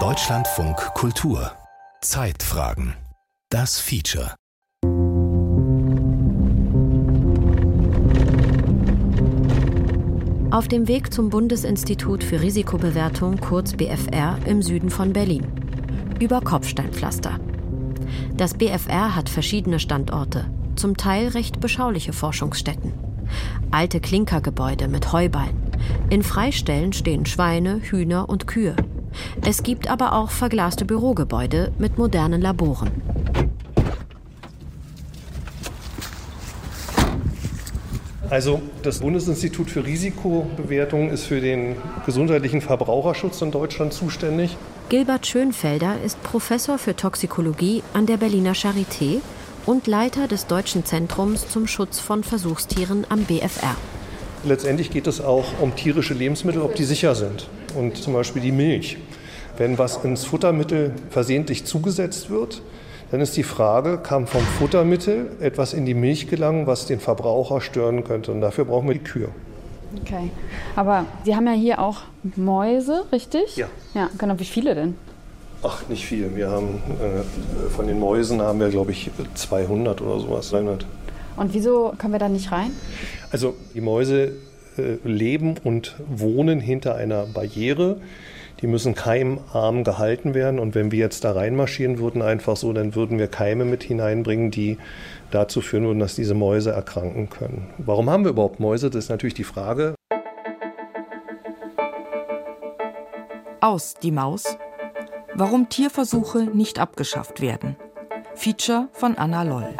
Deutschlandfunk Kultur Zeitfragen Das Feature Auf dem Weg zum Bundesinstitut für Risikobewertung, kurz BFR, im Süden von Berlin. Über Kopfsteinpflaster. Das BFR hat verschiedene Standorte, zum Teil recht beschauliche Forschungsstätten. Alte Klinkergebäude mit Heuballen. In Freistellen stehen Schweine, Hühner und Kühe. Es gibt aber auch verglaste Bürogebäude mit modernen Laboren. Also das Bundesinstitut für Risikobewertung ist für den gesundheitlichen Verbraucherschutz in Deutschland zuständig. Gilbert Schönfelder ist Professor für Toxikologie an der Berliner Charité und Leiter des Deutschen Zentrums zum Schutz von Versuchstieren am BFR. Letztendlich geht es auch um tierische Lebensmittel, ob die sicher sind. Und zum Beispiel die Milch. Wenn was ins Futtermittel versehentlich zugesetzt wird, dann ist die Frage, kann vom Futtermittel etwas in die Milch gelangen, was den Verbraucher stören könnte. Und dafür brauchen wir die Kühe. Okay. Aber Sie haben ja hier auch Mäuse, richtig? Ja. Ja, genau. Wie viele denn? Ach, nicht viel. Wir haben äh, von den Mäusen haben wir, glaube ich, 200 oder sowas. 300. Und wieso können wir da nicht rein? Also die Mäuse äh, leben und wohnen hinter einer Barriere. Die müssen keimarm gehalten werden. Und wenn wir jetzt da reinmarschieren würden, einfach so, dann würden wir Keime mit hineinbringen, die dazu führen würden, dass diese Mäuse erkranken können. Warum haben wir überhaupt Mäuse? Das ist natürlich die Frage. Aus die Maus. Warum Tierversuche nicht abgeschafft werden. Feature von Anna Loll.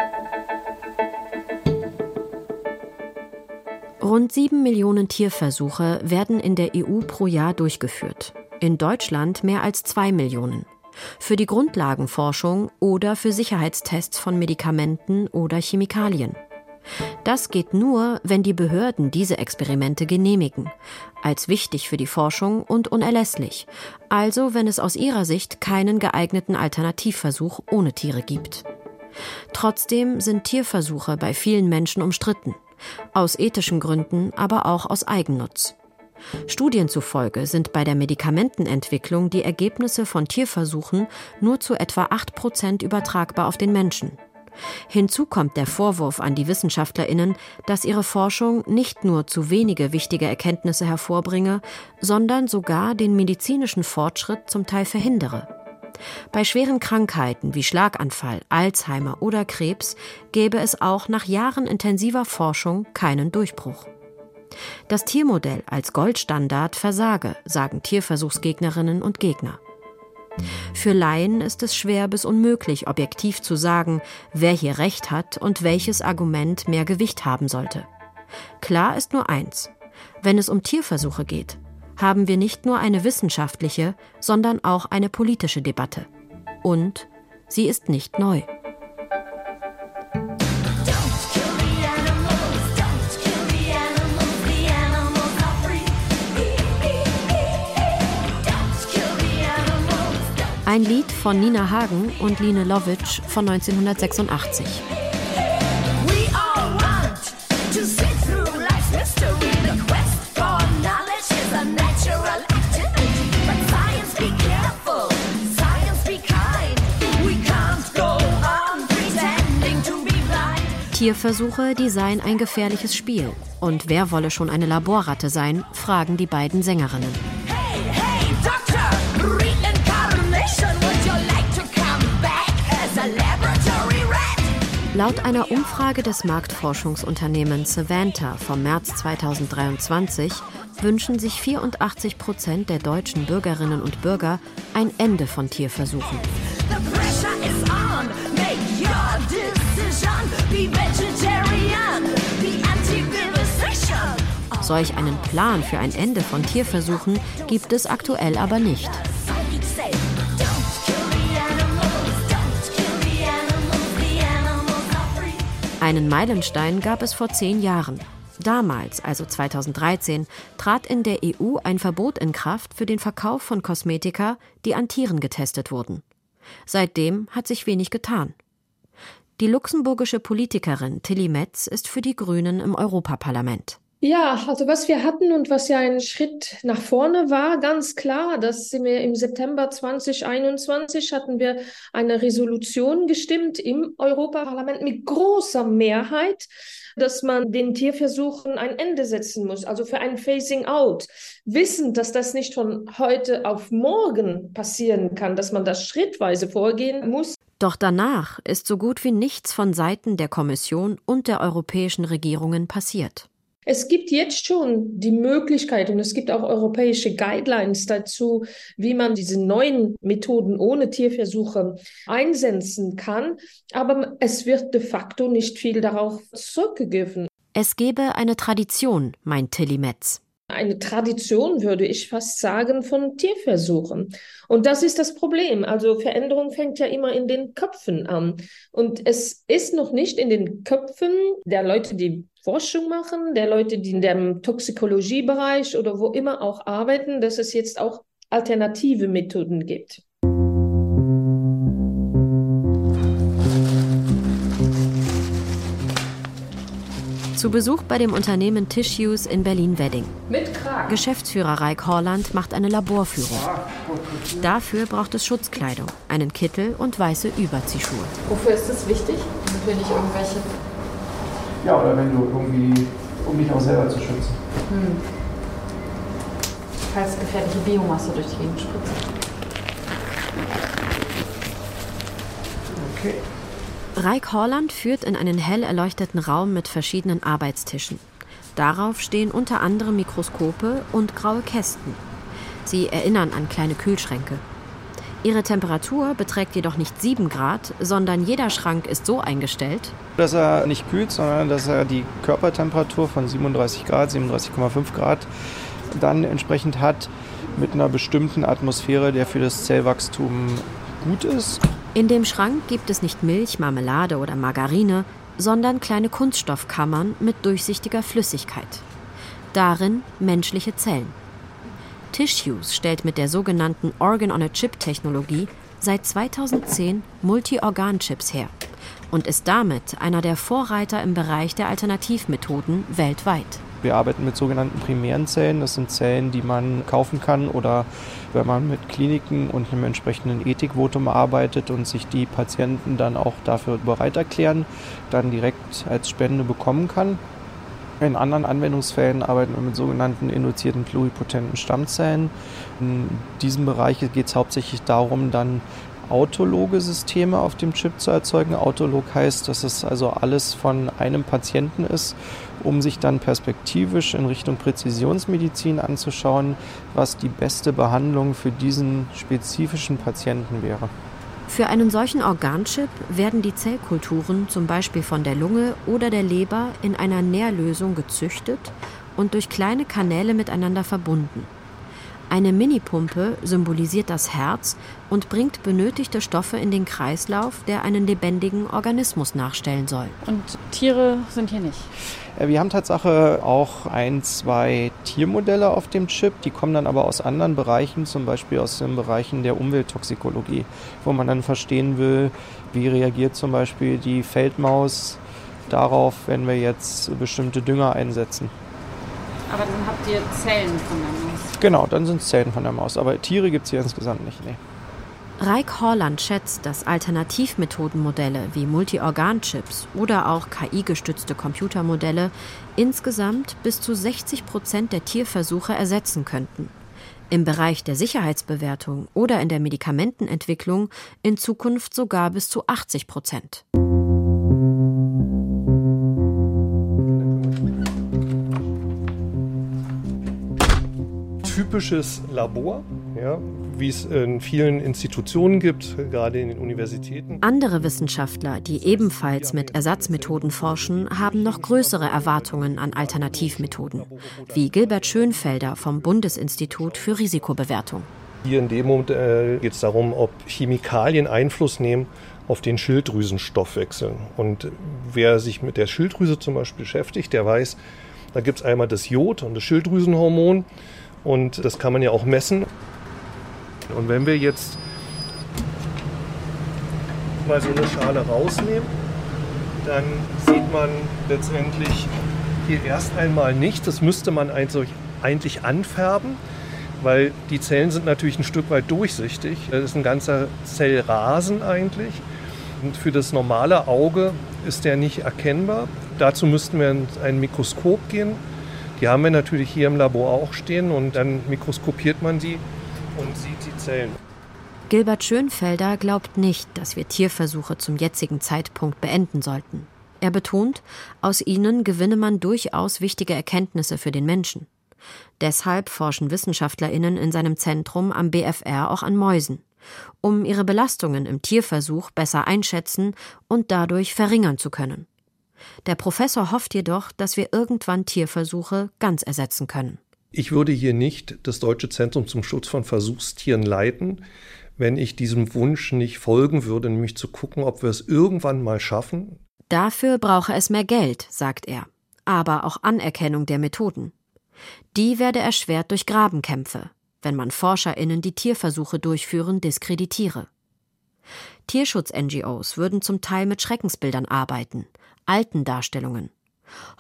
Rund sieben Millionen Tierversuche werden in der EU pro Jahr durchgeführt. In Deutschland mehr als zwei Millionen. Für die Grundlagenforschung oder für Sicherheitstests von Medikamenten oder Chemikalien. Das geht nur, wenn die Behörden diese Experimente genehmigen, als wichtig für die Forschung und unerlässlich, also wenn es aus ihrer Sicht keinen geeigneten Alternativversuch ohne Tiere gibt. Trotzdem sind Tierversuche bei vielen Menschen umstritten, aus ethischen Gründen, aber auch aus Eigennutz. Studien zufolge sind bei der Medikamentenentwicklung die Ergebnisse von Tierversuchen nur zu etwa 8 Prozent übertragbar auf den Menschen. Hinzu kommt der Vorwurf an die Wissenschaftlerinnen, dass ihre Forschung nicht nur zu wenige wichtige Erkenntnisse hervorbringe, sondern sogar den medizinischen Fortschritt zum Teil verhindere. Bei schweren Krankheiten wie Schlaganfall, Alzheimer oder Krebs gäbe es auch nach Jahren intensiver Forschung keinen Durchbruch. Das Tiermodell als Goldstandard versage, sagen Tierversuchsgegnerinnen und Gegner. Für Laien ist es schwer bis unmöglich, objektiv zu sagen, wer hier recht hat und welches Argument mehr Gewicht haben sollte. Klar ist nur eins. Wenn es um Tierversuche geht, haben wir nicht nur eine wissenschaftliche, sondern auch eine politische Debatte. Und sie ist nicht neu. Ein Lied von Nina Hagen und Line Lovitch von 1986. Tierversuche, die seien ein gefährliches Spiel. Und wer wolle schon eine Laborratte sein, fragen die beiden Sängerinnen. Hey, hey, Doctor, Laut einer Umfrage des Marktforschungsunternehmens Savanta vom März 2023 wünschen sich 84 Prozent der deutschen Bürgerinnen und Bürger ein Ende von Tierversuchen. Solch einen Plan für ein Ende von Tierversuchen gibt es aktuell aber nicht. Einen Meilenstein gab es vor zehn Jahren. Damals, also 2013, trat in der EU ein Verbot in Kraft für den Verkauf von Kosmetika, die an Tieren getestet wurden. Seitdem hat sich wenig getan. Die luxemburgische Politikerin Tilly Metz ist für die Grünen im Europaparlament. Ja, also was wir hatten und was ja ein Schritt nach vorne war, ganz klar, dass wir im September 2021 hatten wir eine Resolution gestimmt im Europaparlament mit großer Mehrheit, dass man den Tierversuchen ein Ende setzen muss, also für ein Phasing Out. Wissend, dass das nicht von heute auf morgen passieren kann, dass man das schrittweise vorgehen muss. Doch danach ist so gut wie nichts von Seiten der Kommission und der europäischen Regierungen passiert. Es gibt jetzt schon die Möglichkeit und es gibt auch europäische Guidelines dazu, wie man diese neuen Methoden ohne Tierversuche einsetzen kann. Aber es wird de facto nicht viel darauf zurückgegriffen. Es gebe eine Tradition, meint Tilly Metz eine Tradition, würde ich fast sagen, von Tierversuchen. Und das ist das Problem. Also Veränderung fängt ja immer in den Köpfen an. Und es ist noch nicht in den Köpfen der Leute, die Forschung machen, der Leute, die in dem Toxikologiebereich oder wo immer auch arbeiten, dass es jetzt auch alternative Methoden gibt. Zu Besuch bei dem Unternehmen Tissues in Berlin-Wedding. Geschäftsführer Reik Horland macht eine Laborführung. Dafür braucht es Schutzkleidung, einen Kittel und weiße Überziehschuhe. Wofür ist das wichtig? Damit wir nicht irgendwelche ja, oder wenn du irgendwie, um dich auch selber zu schützen. Hm. Falls gefährliche Biomasse durch die Gegend spritzt. Okay. Reik Horland führt in einen hell erleuchteten Raum mit verschiedenen Arbeitstischen. Darauf stehen unter anderem Mikroskope und graue Kästen. Sie erinnern an kleine Kühlschränke. Ihre Temperatur beträgt jedoch nicht 7 Grad, sondern jeder Schrank ist so eingestellt, dass er nicht kühlt, sondern dass er die Körpertemperatur von 37 Grad, 37,5 Grad dann entsprechend hat mit einer bestimmten Atmosphäre, der für das Zellwachstum gut ist. In dem Schrank gibt es nicht Milch, Marmelade oder Margarine, sondern kleine Kunststoffkammern mit durchsichtiger Flüssigkeit. Darin menschliche Zellen. Tissues stellt mit der sogenannten Organ-on-a-Chip-Technologie seit 2010 Multi-Organ-Chips her und ist damit einer der Vorreiter im Bereich der Alternativmethoden weltweit. Wir arbeiten mit sogenannten primären Zellen. Das sind Zellen, die man kaufen kann oder wenn man mit Kliniken und einem entsprechenden Ethikvotum arbeitet und sich die Patienten dann auch dafür bereit erklären, dann direkt als Spende bekommen kann. In anderen Anwendungsfällen arbeiten wir mit sogenannten induzierten pluripotenten Stammzellen. In diesem Bereich geht es hauptsächlich darum, dann autologe Systeme auf dem Chip zu erzeugen. Autolog heißt, dass es also alles von einem Patienten ist, um sich dann perspektivisch in Richtung Präzisionsmedizin anzuschauen, was die beste Behandlung für diesen spezifischen Patienten wäre. Für einen solchen Organchip werden die Zellkulturen zum Beispiel von der Lunge oder der Leber in einer Nährlösung gezüchtet und durch kleine Kanäle miteinander verbunden. Eine Minipumpe symbolisiert das Herz und bringt benötigte Stoffe in den Kreislauf, der einen lebendigen Organismus nachstellen soll. Und Tiere sind hier nicht? Äh, wir haben Tatsache auch ein, zwei Tiermodelle auf dem Chip, die kommen dann aber aus anderen Bereichen, zum Beispiel aus den Bereichen der Umwelttoxikologie, wo man dann verstehen will, wie reagiert zum Beispiel die Feldmaus darauf, wenn wir jetzt bestimmte Dünger einsetzen. Aber dann habt ihr Zellen von der Maus. Genau, dann sind es Zellen von der Maus. Aber Tiere gibt es hier insgesamt nicht. Nee. Reik Horland schätzt, dass Alternativmethodenmodelle wie Multi-Organ-Chips oder auch KI-gestützte Computermodelle insgesamt bis zu 60 Prozent der Tierversuche ersetzen könnten. Im Bereich der Sicherheitsbewertung oder in der Medikamentenentwicklung in Zukunft sogar bis zu 80 Prozent. Typisches Labor, ja, wie es in vielen Institutionen gibt, gerade in den Universitäten. Andere Wissenschaftler, die ebenfalls mit Ersatzmethoden forschen, haben noch größere Erwartungen an Alternativmethoden, wie Gilbert Schönfelder vom Bundesinstitut für Risikobewertung. Hier in dem Moment äh, geht es darum, ob Chemikalien Einfluss nehmen auf den Schilddrüsenstoffwechsel. Und wer sich mit der Schilddrüse zum Beispiel beschäftigt, der weiß, da gibt es einmal das Jod und das Schilddrüsenhormon. Und das kann man ja auch messen. Und wenn wir jetzt mal so eine Schale rausnehmen, dann sieht man letztendlich hier erst einmal nicht. Das müsste man eigentlich anfärben, weil die Zellen sind natürlich ein Stück weit durchsichtig. Das ist ein ganzer Zellrasen eigentlich. Und für das normale Auge ist der nicht erkennbar. Dazu müssten wir in ein Mikroskop gehen. Die haben wir natürlich hier im Labor auch stehen und dann mikroskopiert man die und sieht die Zellen. Gilbert Schönfelder glaubt nicht, dass wir Tierversuche zum jetzigen Zeitpunkt beenden sollten. Er betont, aus ihnen gewinne man durchaus wichtige Erkenntnisse für den Menschen. Deshalb forschen Wissenschaftlerinnen in seinem Zentrum am BFR auch an Mäusen, um ihre Belastungen im Tierversuch besser einschätzen und dadurch verringern zu können. Der Professor hofft jedoch, dass wir irgendwann Tierversuche ganz ersetzen können. Ich würde hier nicht das Deutsche Zentrum zum Schutz von Versuchstieren leiten, wenn ich diesem Wunsch nicht folgen würde, nämlich zu gucken, ob wir es irgendwann mal schaffen. Dafür brauche es mehr Geld, sagt er, aber auch Anerkennung der Methoden. Die werde erschwert durch Grabenkämpfe, wenn man Forscherinnen, die Tierversuche durchführen, diskreditiere. Tierschutz-NGOs würden zum Teil mit Schreckensbildern arbeiten, alten Darstellungen.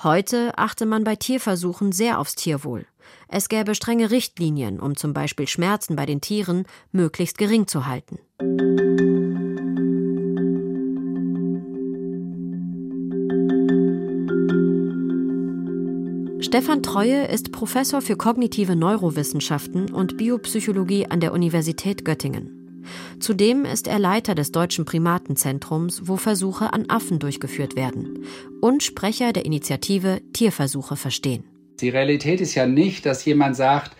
Heute achte man bei Tierversuchen sehr aufs Tierwohl. Es gäbe strenge Richtlinien, um zum Beispiel Schmerzen bei den Tieren möglichst gering zu halten. Stefan Treue ist Professor für kognitive Neurowissenschaften und Biopsychologie an der Universität Göttingen. Zudem ist er Leiter des Deutschen Primatenzentrums, wo Versuche an Affen durchgeführt werden, und Sprecher der Initiative Tierversuche verstehen. Die Realität ist ja nicht, dass jemand sagt,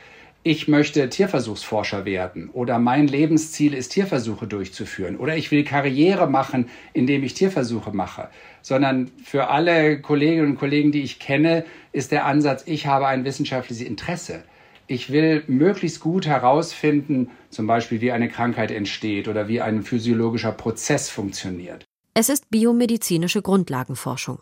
ich möchte Tierversuchsforscher werden oder mein Lebensziel ist, Tierversuche durchzuführen oder ich will Karriere machen, indem ich Tierversuche mache, sondern für alle Kolleginnen und Kollegen, die ich kenne, ist der Ansatz, ich habe ein wissenschaftliches Interesse. Ich will möglichst gut herausfinden, zum Beispiel wie eine Krankheit entsteht oder wie ein physiologischer Prozess funktioniert. Es ist biomedizinische Grundlagenforschung.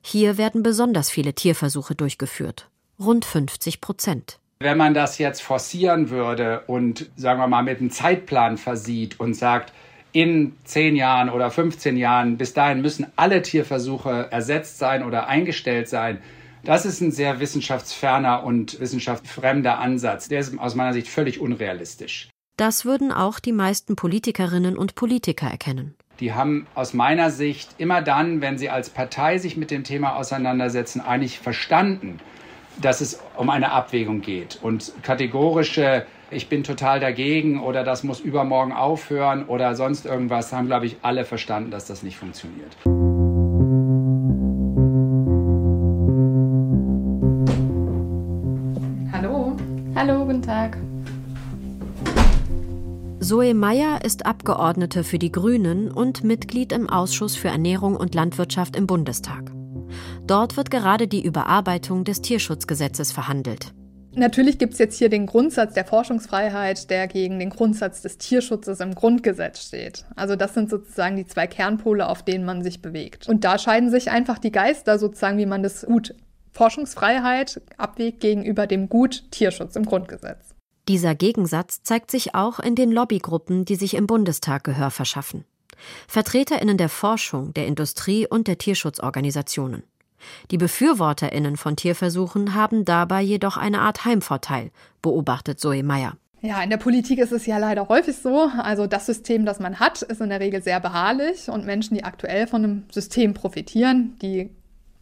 Hier werden besonders viele Tierversuche durchgeführt, rund 50 Prozent. Wenn man das jetzt forcieren würde und, sagen wir mal, mit einem Zeitplan versieht und sagt, in 10 Jahren oder 15 Jahren, bis dahin müssen alle Tierversuche ersetzt sein oder eingestellt sein, das ist ein sehr wissenschaftsferner und wissenschaftsfremder Ansatz. Der ist aus meiner Sicht völlig unrealistisch. Das würden auch die meisten Politikerinnen und Politiker erkennen. Die haben aus meiner Sicht immer dann, wenn sie als Partei sich mit dem Thema auseinandersetzen, eigentlich verstanden, dass es um eine Abwägung geht. Und kategorische, ich bin total dagegen oder das muss übermorgen aufhören oder sonst irgendwas, haben, glaube ich, alle verstanden, dass das nicht funktioniert. Tag. Zoe Meyer ist Abgeordnete für die Grünen und Mitglied im Ausschuss für Ernährung und Landwirtschaft im Bundestag. Dort wird gerade die Überarbeitung des Tierschutzgesetzes verhandelt. Natürlich gibt es jetzt hier den Grundsatz der Forschungsfreiheit, der gegen den Grundsatz des Tierschutzes im Grundgesetz steht. Also das sind sozusagen die zwei Kernpole, auf denen man sich bewegt. Und da scheiden sich einfach die Geister sozusagen, wie man das Gut Forschungsfreiheit abwägt gegenüber dem Gut Tierschutz im Grundgesetz. Dieser Gegensatz zeigt sich auch in den Lobbygruppen, die sich im Bundestag Gehör verschaffen. Vertreterinnen der Forschung, der Industrie und der Tierschutzorganisationen. Die Befürworterinnen von Tierversuchen haben dabei jedoch eine Art Heimvorteil, beobachtet Zoe Meyer. Ja, in der Politik ist es ja leider häufig so. Also das System, das man hat, ist in der Regel sehr beharrlich und Menschen, die aktuell von einem System profitieren, die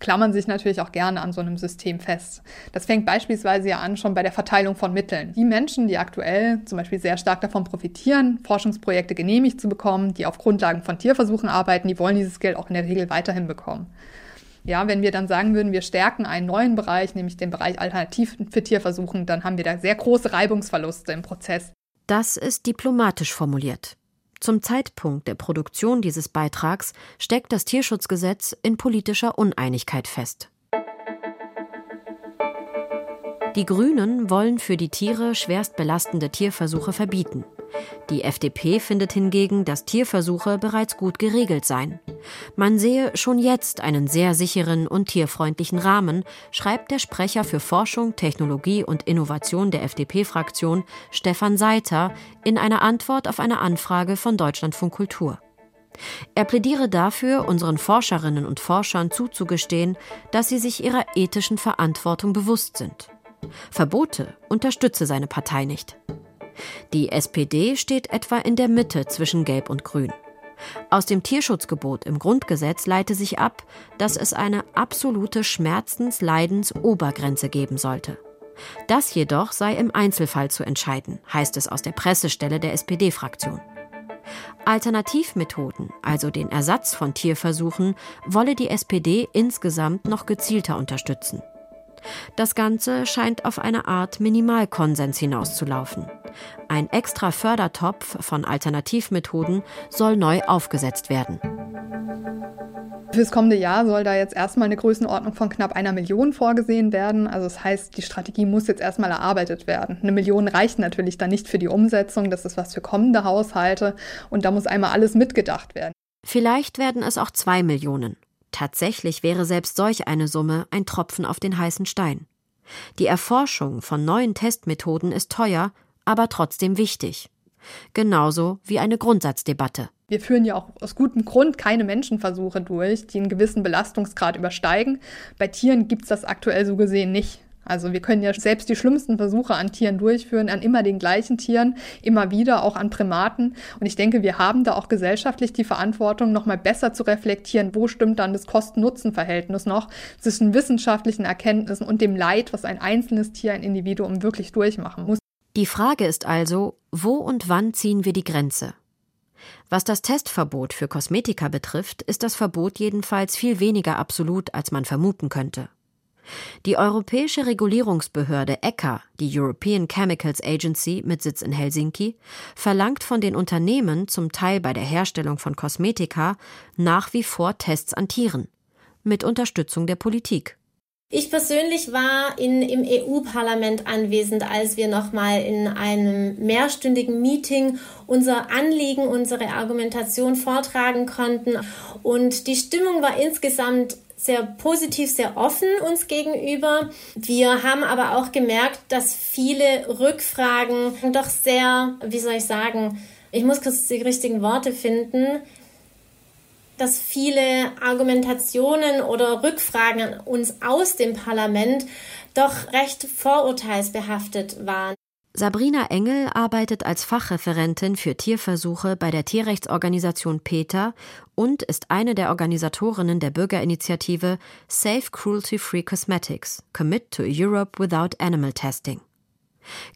klammern sich natürlich auch gerne an so einem System fest. Das fängt beispielsweise ja an schon bei der Verteilung von Mitteln. Die Menschen, die aktuell zum Beispiel sehr stark davon profitieren, Forschungsprojekte genehmigt zu bekommen, die auf Grundlagen von Tierversuchen arbeiten, die wollen dieses Geld auch in der Regel weiterhin bekommen. Ja, wenn wir dann sagen würden, wir stärken einen neuen Bereich, nämlich den Bereich Alternativen für Tierversuchen, dann haben wir da sehr große Reibungsverluste im Prozess. Das ist diplomatisch formuliert. Zum Zeitpunkt der Produktion dieses Beitrags steckt das Tierschutzgesetz in politischer Uneinigkeit fest. Die Grünen wollen für die Tiere schwerst belastende Tierversuche verbieten. Die FDP findet hingegen, dass Tierversuche bereits gut geregelt seien. Man sehe schon jetzt einen sehr sicheren und tierfreundlichen Rahmen, schreibt der Sprecher für Forschung, Technologie und Innovation der FDP-Fraktion Stefan Seiter in einer Antwort auf eine Anfrage von Deutschlandfunk Kultur. Er plädiere dafür, unseren Forscherinnen und Forschern zuzugestehen, dass sie sich ihrer ethischen Verantwortung bewusst sind. Verbote unterstütze seine Partei nicht. Die SPD steht etwa in der Mitte zwischen Gelb und Grün. Aus dem Tierschutzgebot im Grundgesetz leite sich ab, dass es eine absolute Schmerzens-Leidens-Obergrenze geben sollte. Das jedoch sei im Einzelfall zu entscheiden, heißt es aus der Pressestelle der SPD-Fraktion. Alternativmethoden, also den Ersatz von Tierversuchen, wolle die SPD insgesamt noch gezielter unterstützen. Das Ganze scheint auf eine Art Minimalkonsens hinauszulaufen. Ein extra Fördertopf von Alternativmethoden soll neu aufgesetzt werden. Fürs kommende Jahr soll da jetzt erstmal eine Größenordnung von knapp einer Million vorgesehen werden. Also das heißt, die Strategie muss jetzt erstmal erarbeitet werden. Eine Million reicht natürlich dann nicht für die Umsetzung. Das ist was für kommende Haushalte. Und da muss einmal alles mitgedacht werden. Vielleicht werden es auch zwei Millionen. Tatsächlich wäre selbst solch eine Summe ein Tropfen auf den heißen Stein. Die Erforschung von neuen Testmethoden ist teuer, aber trotzdem wichtig. Genauso wie eine Grundsatzdebatte. Wir führen ja auch aus gutem Grund keine Menschenversuche durch, die einen gewissen Belastungsgrad übersteigen. Bei Tieren gibt es das aktuell so gesehen nicht. Also wir können ja selbst die schlimmsten Versuche an Tieren durchführen, an immer den gleichen Tieren, immer wieder, auch an Primaten. Und ich denke, wir haben da auch gesellschaftlich die Verantwortung, nochmal besser zu reflektieren, wo stimmt dann das Kosten-Nutzen-Verhältnis noch zwischen wissenschaftlichen Erkenntnissen und dem Leid, was ein einzelnes Tier, ein Individuum wirklich durchmachen muss. Die Frage ist also, wo und wann ziehen wir die Grenze? Was das Testverbot für Kosmetika betrifft, ist das Verbot jedenfalls viel weniger absolut, als man vermuten könnte. Die europäische Regulierungsbehörde ECHA, die European Chemicals Agency mit Sitz in Helsinki, verlangt von den Unternehmen, zum Teil bei der Herstellung von Kosmetika, nach wie vor Tests an Tieren, mit Unterstützung der Politik. Ich persönlich war in, im EU-Parlament anwesend, als wir nochmal in einem mehrstündigen Meeting unser Anliegen, unsere Argumentation vortragen konnten. Und die Stimmung war insgesamt sehr positiv, sehr offen uns gegenüber. Wir haben aber auch gemerkt, dass viele Rückfragen doch sehr, wie soll ich sagen, ich muss kurz die richtigen Worte finden, dass viele Argumentationen oder Rückfragen an uns aus dem Parlament doch recht vorurteilsbehaftet waren. Sabrina Engel arbeitet als Fachreferentin für Tierversuche bei der Tierrechtsorganisation PETA und ist eine der Organisatorinnen der Bürgerinitiative Safe Cruelty Free Cosmetics Commit to a Europe Without Animal Testing.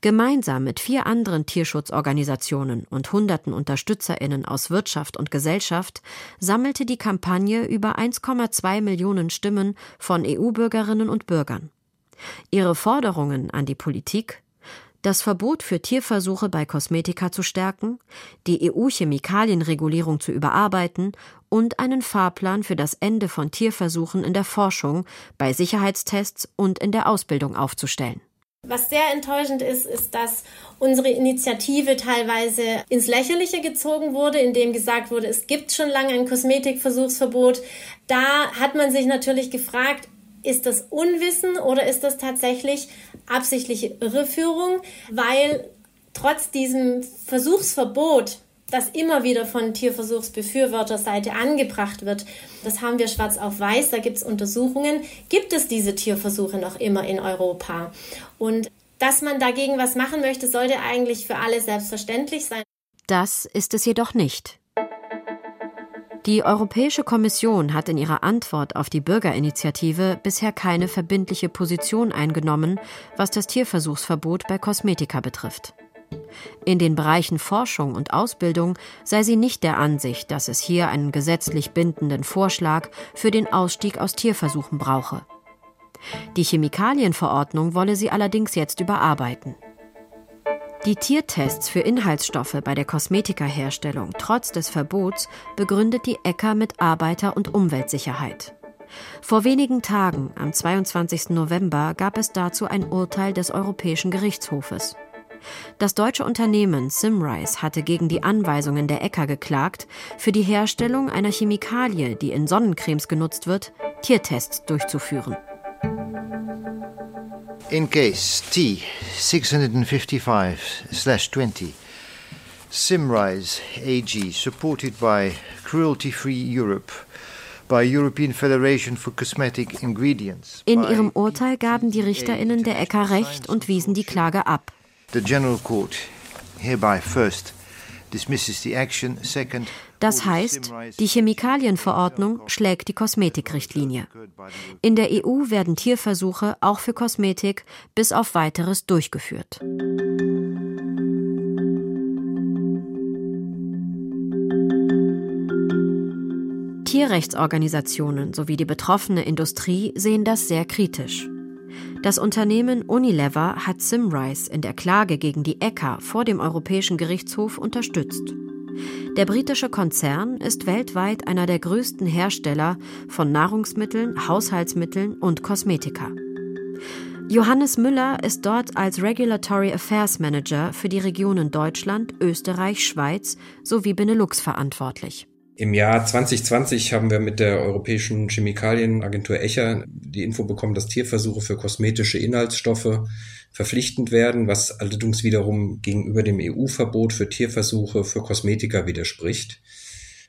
Gemeinsam mit vier anderen Tierschutzorganisationen und hunderten Unterstützerinnen aus Wirtschaft und Gesellschaft sammelte die Kampagne über 1,2 Millionen Stimmen von EU-Bürgerinnen und Bürgern. Ihre Forderungen an die Politik das Verbot für Tierversuche bei Kosmetika zu stärken, die EU-Chemikalienregulierung zu überarbeiten und einen Fahrplan für das Ende von Tierversuchen in der Forschung, bei Sicherheitstests und in der Ausbildung aufzustellen. Was sehr enttäuschend ist, ist, dass unsere Initiative teilweise ins Lächerliche gezogen wurde, indem gesagt wurde, es gibt schon lange ein Kosmetikversuchsverbot. Da hat man sich natürlich gefragt, ist das Unwissen oder ist das tatsächlich absichtliche Irreführung? Weil trotz diesem Versuchsverbot das immer wieder von Tierversuchsbefürworterseite angebracht wird. Das haben wir schwarz auf weiß, da gibt es Untersuchungen. Gibt es diese Tierversuche noch immer in Europa? Und dass man dagegen was machen möchte, sollte eigentlich für alle selbstverständlich sein. Das ist es jedoch nicht. Die Europäische Kommission hat in ihrer Antwort auf die Bürgerinitiative bisher keine verbindliche Position eingenommen, was das Tierversuchsverbot bei Kosmetika betrifft. In den Bereichen Forschung und Ausbildung sei sie nicht der Ansicht, dass es hier einen gesetzlich bindenden Vorschlag für den Ausstieg aus Tierversuchen brauche. Die Chemikalienverordnung wolle sie allerdings jetzt überarbeiten. Die Tiertests für Inhaltsstoffe bei der Kosmetikaherstellung trotz des Verbots begründet die ECHA mit Arbeiter- und Umweltsicherheit. Vor wenigen Tagen, am 22. November, gab es dazu ein Urteil des Europäischen Gerichtshofes. Das deutsche Unternehmen Simrise hatte gegen die Anweisungen der ECHA geklagt, für die Herstellung einer Chemikalie, die in Sonnencremes genutzt wird, Tiertests durchzuführen. In case T 655/20 Simrise AG, supported by Cruelty-Free Europe by European Federation for Cosmetic Ingredients. In ihrem Urteil gaben die Richterinnen der ECHA Recht und wiesen die Klage ab. The General Court hereby first dismisses the action, second das heißt, die Chemikalienverordnung schlägt die Kosmetikrichtlinie. In der EU werden Tierversuche auch für Kosmetik bis auf weiteres durchgeführt. Tierrechtsorganisationen sowie die betroffene Industrie sehen das sehr kritisch. Das Unternehmen Unilever hat Simrise in der Klage gegen die ECHA vor dem Europäischen Gerichtshof unterstützt. Der britische Konzern ist weltweit einer der größten Hersteller von Nahrungsmitteln, Haushaltsmitteln und Kosmetika. Johannes Müller ist dort als Regulatory Affairs Manager für die Regionen Deutschland, Österreich, Schweiz sowie Benelux verantwortlich. Im Jahr 2020 haben wir mit der Europäischen Chemikalienagentur ECHA die Info bekommen, dass Tierversuche für kosmetische Inhaltsstoffe verpflichtend werden, was allerdings wiederum gegenüber dem EU-Verbot für Tierversuche für Kosmetika widerspricht.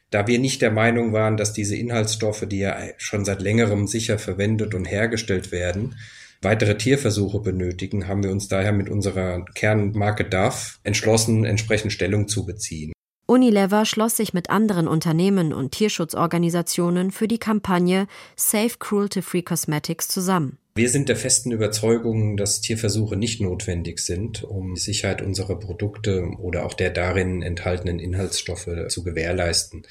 Da wir nicht der Meinung waren, dass diese Inhaltsstoffe, die ja schon seit längerem sicher verwendet und hergestellt werden, weitere Tierversuche benötigen, haben wir uns daher mit unserer Kernmarke DAF entschlossen, entsprechend Stellung zu beziehen. Unilever schloss sich mit anderen Unternehmen und Tierschutzorganisationen für die Kampagne Safe Cruelty Free Cosmetics zusammen. Wir sind der festen Überzeugung, dass Tierversuche nicht notwendig sind, um die Sicherheit unserer Produkte oder auch der darin enthaltenen Inhaltsstoffe zu gewährleisten.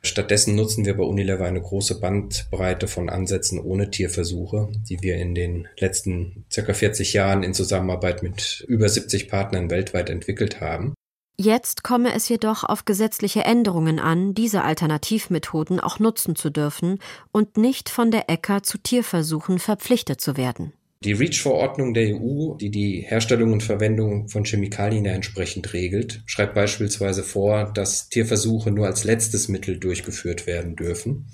Stattdessen nutzen wir bei Unilever eine große Bandbreite von Ansätzen ohne Tierversuche, die wir in den letzten circa 40 Jahren in Zusammenarbeit mit über 70 Partnern weltweit entwickelt haben. Jetzt komme es jedoch auf gesetzliche Änderungen an, diese Alternativmethoden auch nutzen zu dürfen und nicht von der ECHA zu Tierversuchen verpflichtet zu werden. Die REACH-Verordnung der EU, die die Herstellung und Verwendung von Chemikalien entsprechend regelt, schreibt beispielsweise vor, dass Tierversuche nur als letztes Mittel durchgeführt werden dürfen.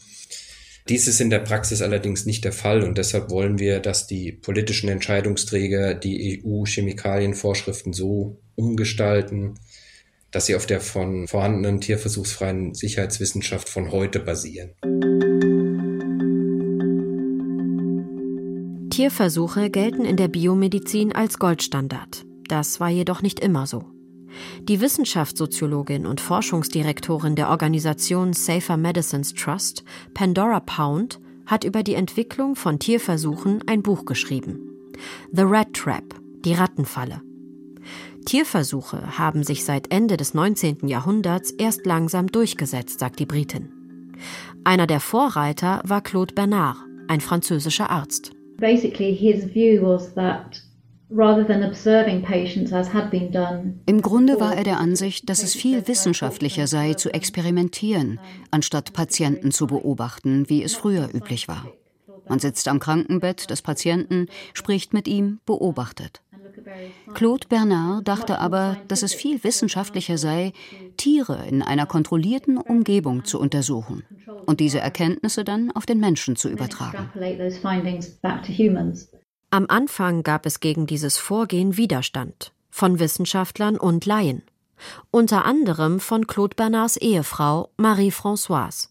Dies ist in der Praxis allerdings nicht der Fall und deshalb wollen wir, dass die politischen Entscheidungsträger die EU-Chemikalienvorschriften so umgestalten, dass sie auf der von vorhandenen tierversuchsfreien Sicherheitswissenschaft von heute basieren. Tierversuche gelten in der Biomedizin als Goldstandard. Das war jedoch nicht immer so. Die Wissenschaftssoziologin und Forschungsdirektorin der Organisation Safer Medicines Trust, Pandora Pound, hat über die Entwicklung von Tierversuchen ein Buch geschrieben. The Rat Trap, die Rattenfalle. Tierversuche haben sich seit Ende des 19. Jahrhunderts erst langsam durchgesetzt, sagt die Britin. Einer der Vorreiter war Claude Bernard, ein französischer Arzt. Basically his view was that im Grunde war er der Ansicht, dass es viel wissenschaftlicher sei, zu experimentieren, anstatt Patienten zu beobachten, wie es früher üblich war. Man sitzt am Krankenbett des Patienten, spricht mit ihm, beobachtet. Claude Bernard dachte aber, dass es viel wissenschaftlicher sei, Tiere in einer kontrollierten Umgebung zu untersuchen und diese Erkenntnisse dann auf den Menschen zu übertragen. Am Anfang gab es gegen dieses Vorgehen Widerstand von Wissenschaftlern und Laien, unter anderem von Claude Bernards Ehefrau Marie-Françoise.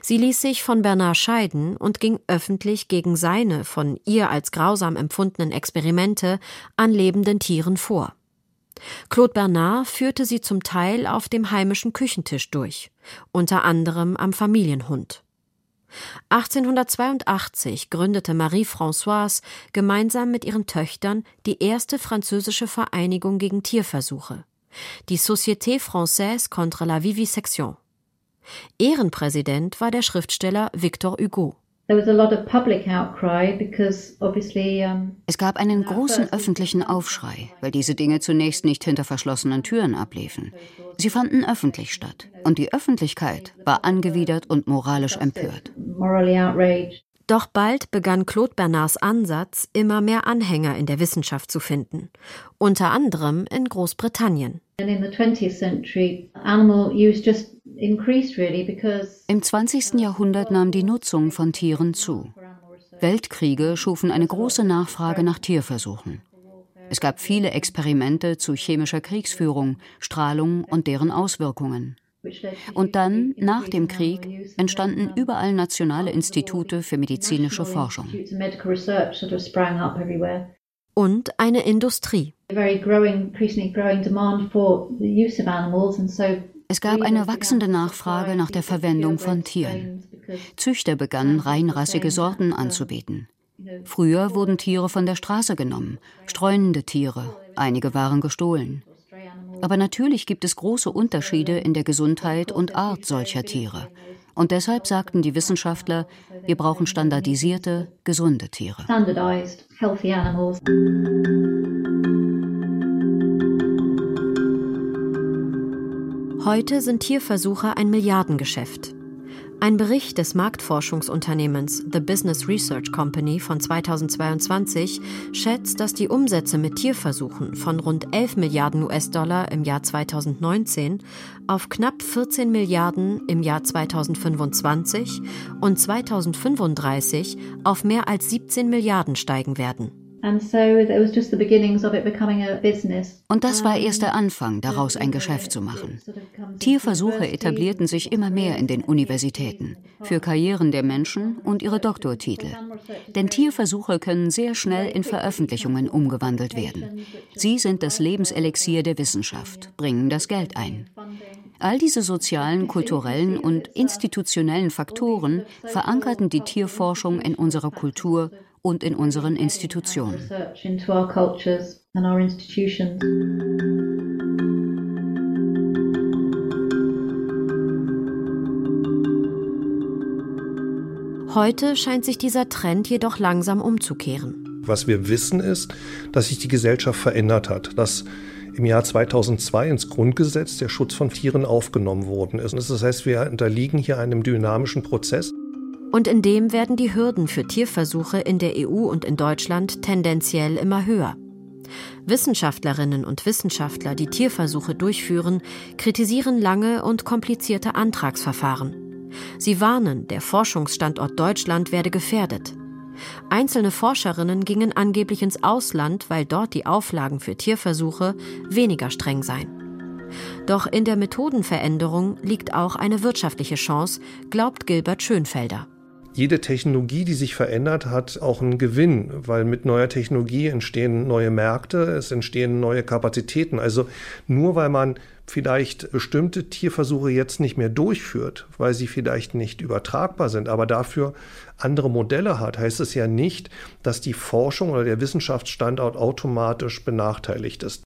Sie ließ sich von Bernard scheiden und ging öffentlich gegen seine von ihr als grausam empfundenen Experimente an lebenden Tieren vor. Claude Bernard führte sie zum Teil auf dem heimischen Küchentisch durch, unter anderem am Familienhund. 1882 gründete Marie-Françoise gemeinsam mit ihren Töchtern die erste französische Vereinigung gegen Tierversuche, die Société Française contre la Vivisection. Ehrenpräsident war der Schriftsteller Victor Hugo. Es gab einen großen öffentlichen Aufschrei, weil diese Dinge zunächst nicht hinter verschlossenen Türen abliefen. Sie fanden öffentlich statt und die Öffentlichkeit war angewidert und moralisch empört. Doch bald begann Claude Bernards Ansatz, immer mehr Anhänger in der Wissenschaft zu finden, unter anderem in Großbritannien. Im 20. Jahrhundert nahm die Nutzung von Tieren zu. Weltkriege schufen eine große Nachfrage nach Tierversuchen. Es gab viele Experimente zu chemischer Kriegsführung, Strahlung und deren Auswirkungen. Und dann, nach dem Krieg, entstanden überall nationale Institute für medizinische Forschung. Und eine Industrie. Es gab eine wachsende Nachfrage nach der Verwendung von Tieren. Züchter begannen, reinrassige Sorten anzubieten. Früher wurden Tiere von der Straße genommen, streunende Tiere, einige waren gestohlen. Aber natürlich gibt es große Unterschiede in der Gesundheit und Art solcher Tiere. Und deshalb sagten die Wissenschaftler, wir brauchen standardisierte, gesunde Tiere. Heute sind Tierversuche ein Milliardengeschäft. Ein Bericht des Marktforschungsunternehmens The Business Research Company von 2022 schätzt, dass die Umsätze mit Tierversuchen von rund 11 Milliarden US-Dollar im Jahr 2019 auf knapp 14 Milliarden im Jahr 2025 und 2035 auf mehr als 17 Milliarden steigen werden. Und das war erst der Anfang, daraus ein Geschäft zu machen. Tierversuche etablierten sich immer mehr in den Universitäten für Karrieren der Menschen und ihre Doktortitel. Denn Tierversuche können sehr schnell in Veröffentlichungen umgewandelt werden. Sie sind das Lebenselixier der Wissenschaft, bringen das Geld ein. All diese sozialen, kulturellen und institutionellen Faktoren verankerten die Tierforschung in unserer Kultur und in unseren Institutionen. Heute scheint sich dieser Trend jedoch langsam umzukehren. Was wir wissen ist, dass sich die Gesellschaft verändert hat, dass im Jahr 2002 ins Grundgesetz der Schutz von Tieren aufgenommen worden ist. Das heißt, wir unterliegen hier einem dynamischen Prozess. Und in dem werden die Hürden für Tierversuche in der EU und in Deutschland tendenziell immer höher. Wissenschaftlerinnen und Wissenschaftler, die Tierversuche durchführen, kritisieren lange und komplizierte Antragsverfahren. Sie warnen, der Forschungsstandort Deutschland werde gefährdet. Einzelne Forscherinnen gingen angeblich ins Ausland, weil dort die Auflagen für Tierversuche weniger streng seien. Doch in der Methodenveränderung liegt auch eine wirtschaftliche Chance, glaubt Gilbert Schönfelder jede Technologie, die sich verändert, hat auch einen Gewinn, weil mit neuer Technologie entstehen neue Märkte, es entstehen neue Kapazitäten. Also nur weil man vielleicht bestimmte Tierversuche jetzt nicht mehr durchführt, weil sie vielleicht nicht übertragbar sind, aber dafür andere Modelle hat, heißt es ja nicht, dass die Forschung oder der Wissenschaftsstandort automatisch benachteiligt ist.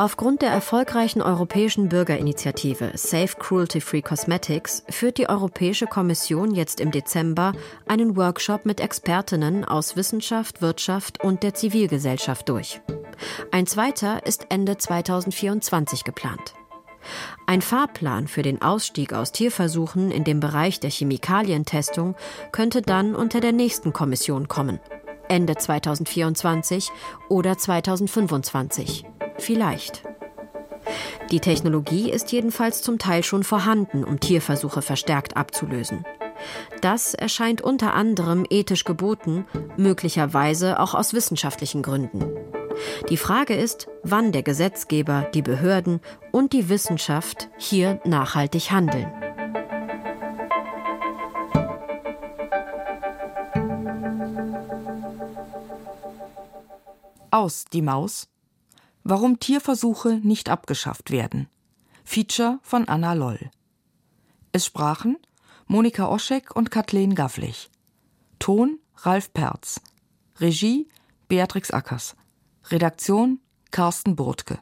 Aufgrund der erfolgreichen europäischen Bürgerinitiative Safe Cruelty Free Cosmetics führt die Europäische Kommission jetzt im Dezember einen Workshop mit Expertinnen aus Wissenschaft, Wirtschaft und der Zivilgesellschaft durch. Ein zweiter ist Ende 2024 geplant. Ein Fahrplan für den Ausstieg aus Tierversuchen in dem Bereich der Chemikalientestung könnte dann unter der nächsten Kommission kommen. Ende 2024 oder 2025. Vielleicht. Die Technologie ist jedenfalls zum Teil schon vorhanden, um Tierversuche verstärkt abzulösen. Das erscheint unter anderem ethisch geboten, möglicherweise auch aus wissenschaftlichen Gründen. Die Frage ist, wann der Gesetzgeber, die Behörden und die Wissenschaft hier nachhaltig handeln. Aus die Maus Warum Tierversuche nicht abgeschafft werden. Feature von Anna Loll. Es sprachen Monika Oschek und Kathleen Gavlich. Ton Ralf Perz. Regie Beatrix Ackers. Redaktion Carsten Burtke.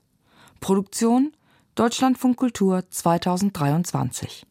Produktion Deutschlandfunk Kultur 2023